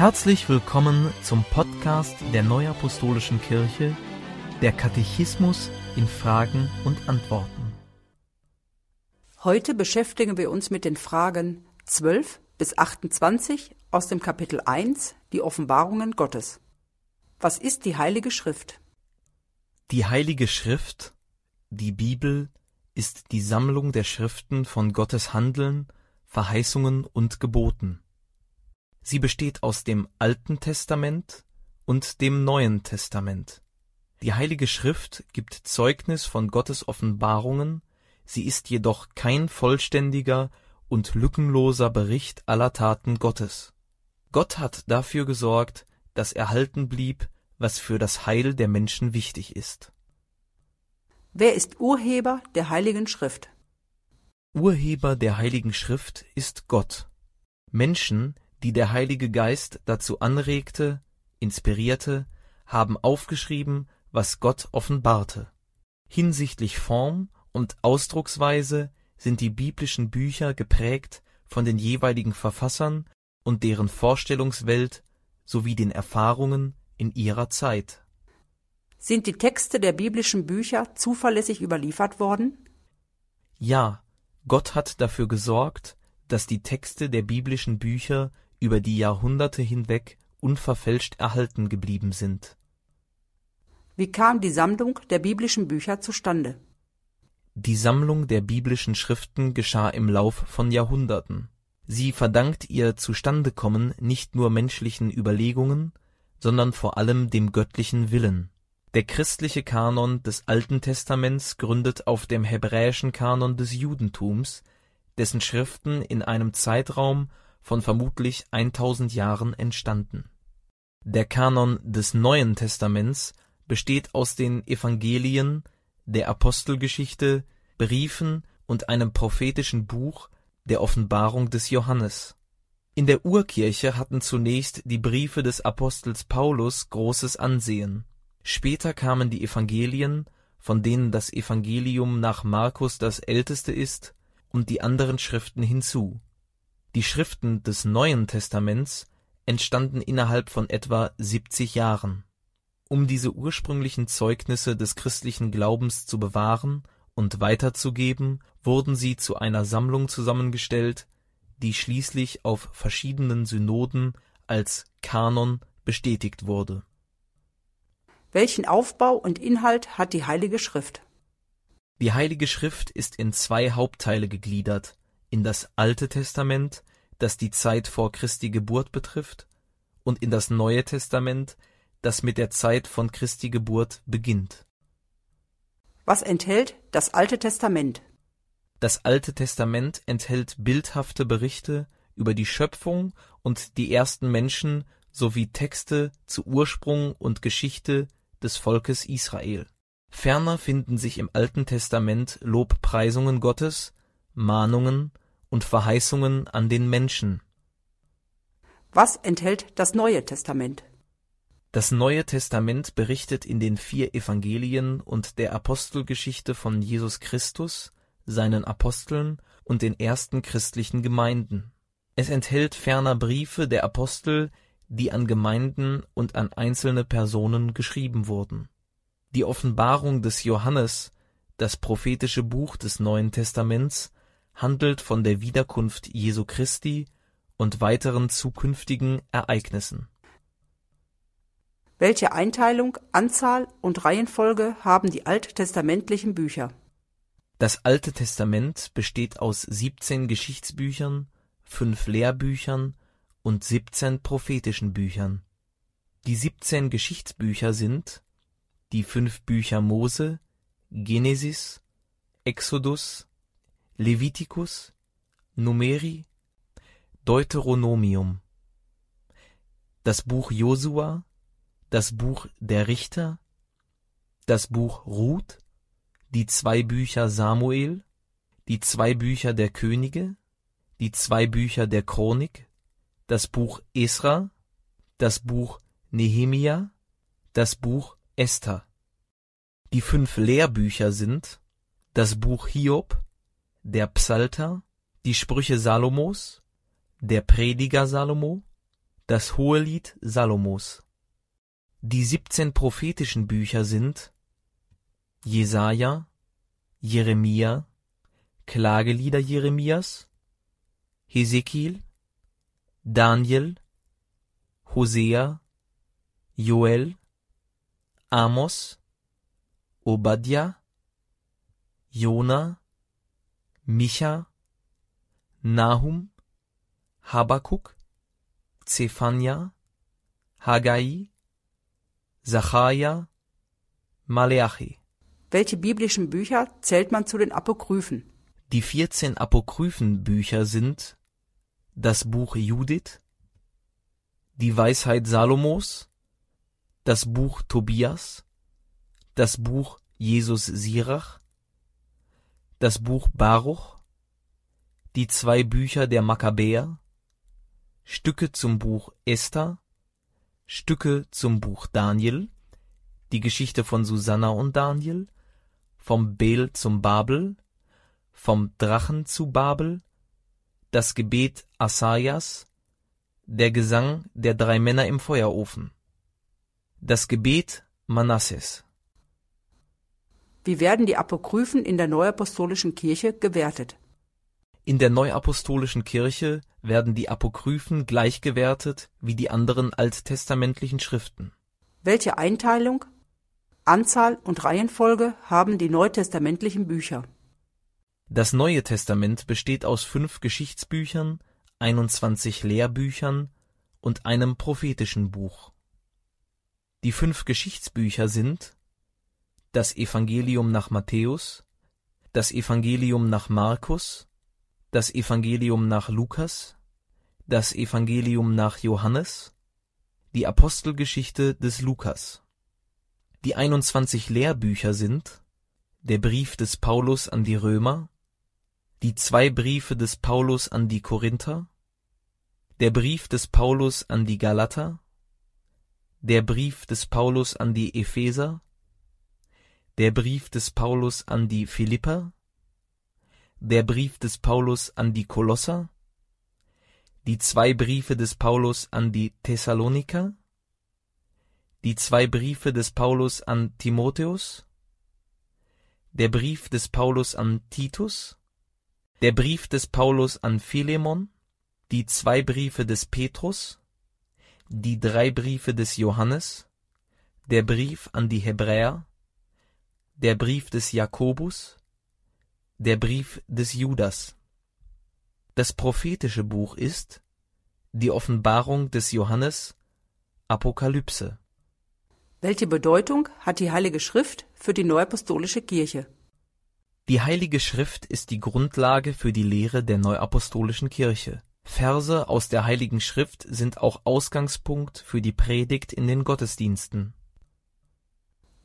Herzlich willkommen zum Podcast der Neuapostolischen Kirche, der Katechismus in Fragen und Antworten. Heute beschäftigen wir uns mit den Fragen 12 bis 28 aus dem Kapitel 1, die Offenbarungen Gottes. Was ist die Heilige Schrift? Die Heilige Schrift, die Bibel, ist die Sammlung der Schriften von Gottes Handeln, Verheißungen und Geboten. Sie besteht aus dem Alten Testament und dem Neuen Testament. Die Heilige Schrift gibt Zeugnis von Gottes Offenbarungen, sie ist jedoch kein vollständiger und lückenloser Bericht aller Taten Gottes. Gott hat dafür gesorgt, dass erhalten blieb, was für das Heil der Menschen wichtig ist. Wer ist Urheber der Heiligen Schrift? Urheber der Heiligen Schrift ist Gott. Menschen, die der Heilige Geist dazu anregte, inspirierte, haben aufgeschrieben, was Gott offenbarte. Hinsichtlich Form und Ausdrucksweise sind die biblischen Bücher geprägt von den jeweiligen Verfassern und deren Vorstellungswelt sowie den Erfahrungen in ihrer Zeit. Sind die Texte der biblischen Bücher zuverlässig überliefert worden? Ja, Gott hat dafür gesorgt, dass die Texte der biblischen Bücher über die Jahrhunderte hinweg unverfälscht erhalten geblieben sind. Wie kam die Sammlung der biblischen Bücher zustande? Die Sammlung der biblischen Schriften geschah im Lauf von Jahrhunderten. Sie verdankt ihr Zustandekommen nicht nur menschlichen Überlegungen, sondern vor allem dem göttlichen Willen. Der christliche Kanon des Alten Testaments gründet auf dem hebräischen Kanon des Judentums, dessen Schriften in einem Zeitraum von vermutlich 1000 Jahren entstanden. Der Kanon des Neuen Testaments besteht aus den Evangelien, der Apostelgeschichte, Briefen und einem prophetischen Buch, der Offenbarung des Johannes. In der Urkirche hatten zunächst die Briefe des Apostels Paulus großes Ansehen. Später kamen die Evangelien, von denen das Evangelium nach Markus das älteste ist, und die anderen Schriften hinzu die Schriften des Neuen Testaments entstanden innerhalb von etwa 70 Jahren. Um diese ursprünglichen Zeugnisse des christlichen Glaubens zu bewahren und weiterzugeben, wurden sie zu einer Sammlung zusammengestellt, die schließlich auf verschiedenen Synoden als Kanon bestätigt wurde. Welchen Aufbau und Inhalt hat die Heilige Schrift? Die Heilige Schrift ist in zwei Hauptteile gegliedert, in das Alte Testament, das die Zeit vor Christi Geburt betrifft, und in das Neue Testament, das mit der Zeit von Christi Geburt beginnt. Was enthält das Alte Testament? Das Alte Testament enthält bildhafte Berichte über die Schöpfung und die ersten Menschen sowie Texte zu Ursprung und Geschichte des Volkes Israel. Ferner finden sich im Alten Testament Lobpreisungen Gottes, Mahnungen und Verheißungen an den Menschen. Was enthält das Neue Testament? Das Neue Testament berichtet in den vier Evangelien und der Apostelgeschichte von Jesus Christus, seinen Aposteln und den ersten christlichen Gemeinden. Es enthält ferner Briefe der Apostel, die an Gemeinden und an einzelne Personen geschrieben wurden. Die Offenbarung des Johannes, das prophetische Buch des Neuen Testaments, handelt von der Wiederkunft Jesu Christi und weiteren zukünftigen Ereignissen. Welche Einteilung, Anzahl und Reihenfolge haben die alttestamentlichen Bücher? Das Alte Testament besteht aus 17 Geschichtsbüchern, fünf Lehrbüchern und 17 prophetischen Büchern. Die 17 Geschichtsbücher sind die fünf Bücher Mose, Genesis, Exodus, Levitikus, Numeri, Deuteronomium, das Buch Josua, das Buch der Richter, das Buch Ruth, die zwei Bücher Samuel, die zwei Bücher der Könige, die zwei Bücher der Chronik, das Buch Esra, das Buch Nehemia, das Buch Esther. Die fünf Lehrbücher sind das Buch Hiob, der Psalter, die Sprüche Salomos, der Prediger Salomo, Das Hohelied Salomos. Die siebzehn prophetischen Bücher sind Jesaja, Jeremia, Klagelieder Jeremias, Hesekiel, Daniel, Hosea, Joel, Amos, Obadja, Jona, Micha, Nahum, Habakuk, Zephania, Haggai, Sacharja, Maleachi. Welche biblischen Bücher zählt man zu den Apokryphen? Die 14 Apokryphenbücher sind das Buch Judith, die Weisheit Salomos, das Buch Tobias, das Buch Jesus Sirach, das Buch Baruch, die zwei Bücher der Makkabäer, Stücke zum Buch Esther, Stücke zum Buch Daniel, die Geschichte von Susanna und Daniel, vom Bel zum Babel, vom Drachen zu Babel, das Gebet Asajas, der Gesang der drei Männer im Feuerofen, das Gebet Manasses. Wie werden die Apokryphen in der Neuapostolischen Kirche gewertet? In der Neuapostolischen Kirche werden die Apokryphen gleichgewertet wie die anderen alttestamentlichen Schriften. Welche Einteilung, Anzahl und Reihenfolge haben die neutestamentlichen Bücher? Das Neue Testament besteht aus fünf Geschichtsbüchern, 21 Lehrbüchern und einem prophetischen Buch. Die fünf Geschichtsbücher sind das Evangelium nach Matthäus, das Evangelium nach Markus, das Evangelium nach Lukas, das Evangelium nach Johannes, die Apostelgeschichte des Lukas. Die 21 Lehrbücher sind der Brief des Paulus an die Römer, die zwei Briefe des Paulus an die Korinther, der Brief des Paulus an die Galater, der Brief des Paulus an die Epheser, der Brief des Paulus an die Philipper, der Brief des Paulus an die Kolosser, die zwei Briefe des Paulus an die Thessaloniker, die zwei Briefe des Paulus an Timotheus, der Brief des Paulus an Titus, der Brief des Paulus an Philemon, die zwei Briefe des Petrus, die drei Briefe des Johannes, der Brief an die Hebräer, der Brief des Jakobus, der Brief des Judas. Das prophetische Buch ist die Offenbarung des Johannes Apokalypse. Welche Bedeutung hat die Heilige Schrift für die Neuapostolische Kirche? Die Heilige Schrift ist die Grundlage für die Lehre der Neuapostolischen Kirche. Verse aus der Heiligen Schrift sind auch Ausgangspunkt für die Predigt in den Gottesdiensten.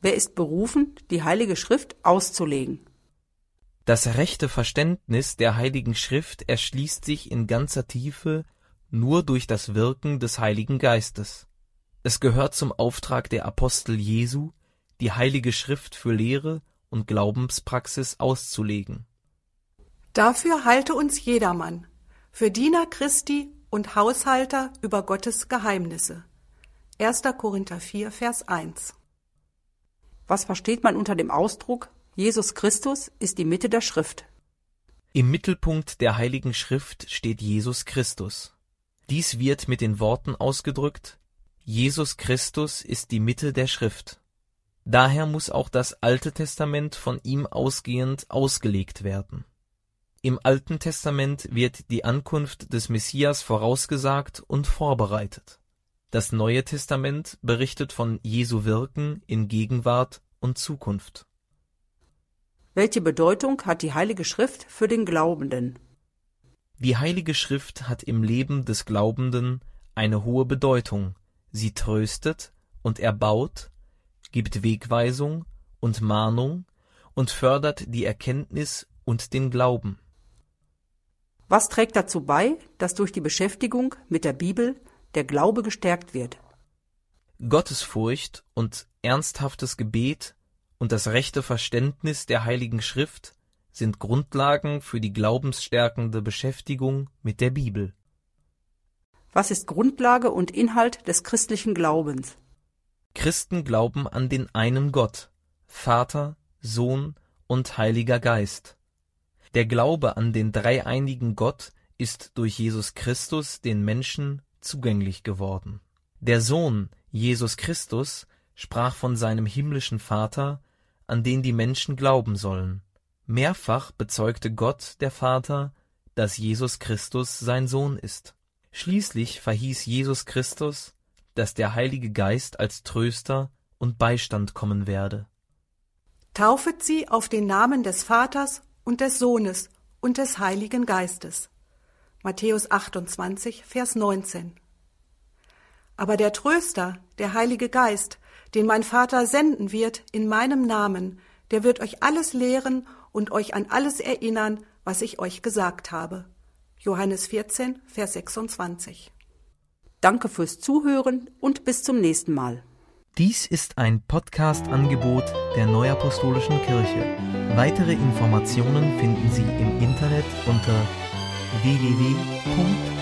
Wer ist berufen, die Heilige Schrift auszulegen? Das rechte Verständnis der Heiligen Schrift erschließt sich in ganzer Tiefe nur durch das Wirken des Heiligen Geistes. Es gehört zum Auftrag der Apostel Jesu, die Heilige Schrift für Lehre und Glaubenspraxis auszulegen. Dafür halte uns jedermann, für Diener Christi und Haushalter über Gottes Geheimnisse. 1. Korinther 4, Vers 1. Was versteht man unter dem Ausdruck Jesus Christus ist die Mitte der Schrift? Im Mittelpunkt der Heiligen Schrift steht Jesus Christus. Dies wird mit den Worten ausgedrückt Jesus Christus ist die Mitte der Schrift. Daher muss auch das Alte Testament von ihm ausgehend ausgelegt werden. Im Alten Testament wird die Ankunft des Messias vorausgesagt und vorbereitet. Das Neue Testament berichtet von Jesu Wirken in Gegenwart und Zukunft. Welche Bedeutung hat die Heilige Schrift für den Glaubenden? Die Heilige Schrift hat im Leben des Glaubenden eine hohe Bedeutung. Sie tröstet und erbaut, gibt Wegweisung und Mahnung und fördert die Erkenntnis und den Glauben. Was trägt dazu bei, dass durch die Beschäftigung mit der Bibel der Glaube gestärkt wird? Gottesfurcht und ernsthaftes Gebet und das rechte Verständnis der Heiligen Schrift sind Grundlagen für die glaubensstärkende Beschäftigung mit der Bibel. Was ist Grundlage und Inhalt des christlichen Glaubens? Christen glauben an den einen Gott, Vater, Sohn und Heiliger Geist. Der Glaube an den dreieinigen Gott ist durch Jesus Christus den Menschen zugänglich geworden. Der Sohn, Jesus Christus, sprach von seinem himmlischen Vater, an den die Menschen glauben sollen. Mehrfach bezeugte Gott, der Vater, dass Jesus Christus sein Sohn ist. Schließlich verhieß Jesus Christus, dass der Heilige Geist als Tröster und Beistand kommen werde. Taufet sie auf den Namen des Vaters und des Sohnes und des Heiligen Geistes. Matthäus 28, Vers 19. Aber der Tröster, der Heilige Geist, den mein Vater senden wird in meinem Namen, der wird euch alles lehren und euch an alles erinnern, was ich euch gesagt habe. Johannes 14, Vers 26. Danke fürs Zuhören und bis zum nächsten Mal. Dies ist ein Podcast-Angebot der Neuapostolischen Kirche. Weitere Informationen finden Sie im Internet unter www.nak.org.